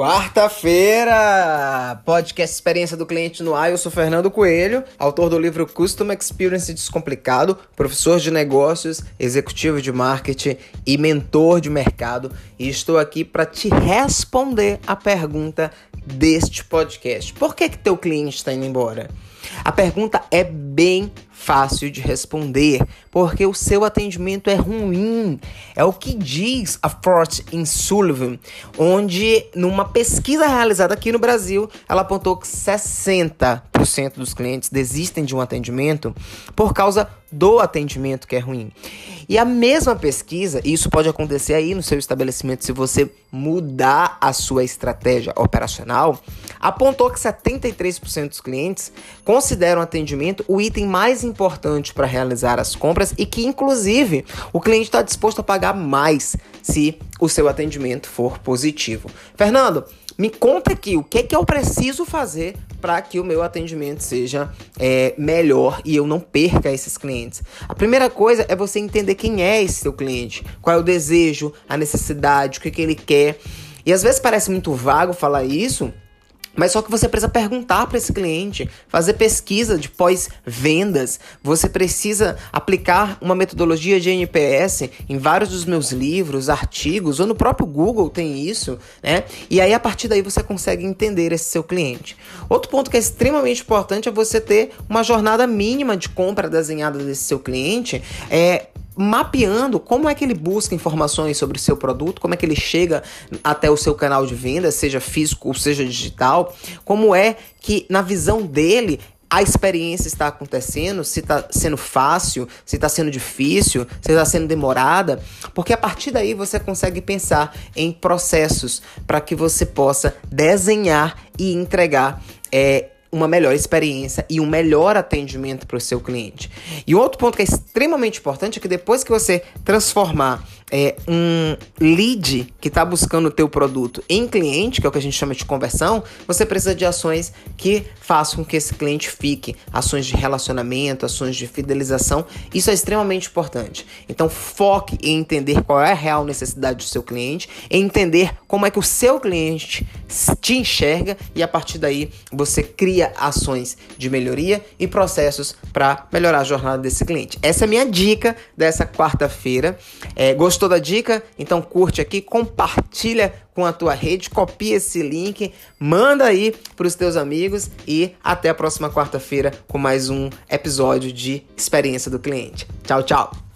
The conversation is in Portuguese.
Quarta-feira, podcast Experiência do Cliente no ar. Eu sou Fernando Coelho, autor do livro Custom Experience Descomplicado, professor de negócios, executivo de marketing e mentor de mercado. E estou aqui para te responder a pergunta deste podcast: Por que, que teu cliente está indo embora? A pergunta é bem fácil de responder, porque o seu atendimento é ruim. É o que diz a Fort in Sullivan, onde numa pesquisa realizada aqui no Brasil, ela apontou que 60% dos clientes desistem de um atendimento por causa do atendimento que é ruim. E a mesma pesquisa, e isso pode acontecer aí no seu estabelecimento se você mudar a sua estratégia operacional, apontou que 73% dos clientes consideram o atendimento o item mais importante para realizar as compras e que, inclusive, o cliente está disposto a pagar mais se o seu atendimento for positivo. Fernando, me conta aqui o que, é que eu preciso fazer para que o meu atendimento seja é, melhor e eu não perca esses clientes. A primeira coisa é você entender quem é esse seu cliente, qual é o desejo, a necessidade, o que, que ele quer. E às vezes parece muito vago falar isso, mas só que você precisa perguntar para esse cliente, fazer pesquisa de pós-vendas. Você precisa aplicar uma metodologia de NPS em vários dos meus livros, artigos, ou no próprio Google tem isso, né? E aí a partir daí você consegue entender esse seu cliente. Outro ponto que é extremamente importante é você ter uma jornada mínima de compra desenhada desse seu cliente, é mapeando como é que ele busca informações sobre o seu produto, como é que ele chega até o seu canal de venda, seja físico ou seja digital, como é que na visão dele a experiência está acontecendo, se está sendo fácil, se está sendo difícil, se está sendo demorada, porque a partir daí você consegue pensar em processos para que você possa desenhar e entregar é, uma melhor experiência e um melhor atendimento para o seu cliente. E outro ponto que é extremamente importante é que depois que você transformar é, um lead que está buscando o teu produto em cliente, que é o que a gente chama de conversão, você precisa de ações que façam com que esse cliente fique, ações de relacionamento, ações de fidelização. Isso é extremamente importante. Então foque em entender qual é a real necessidade do seu cliente, em entender como é que o seu cliente te enxerga e a partir daí você cria ações de melhoria e processos para melhorar a jornada desse cliente. Essa é a minha dica dessa quarta-feira. É, Gostou da dica? Então curte aqui, compartilha com a tua rede, copia esse link, manda aí para os teus amigos e até a próxima quarta-feira com mais um episódio de Experiência do Cliente. Tchau, tchau!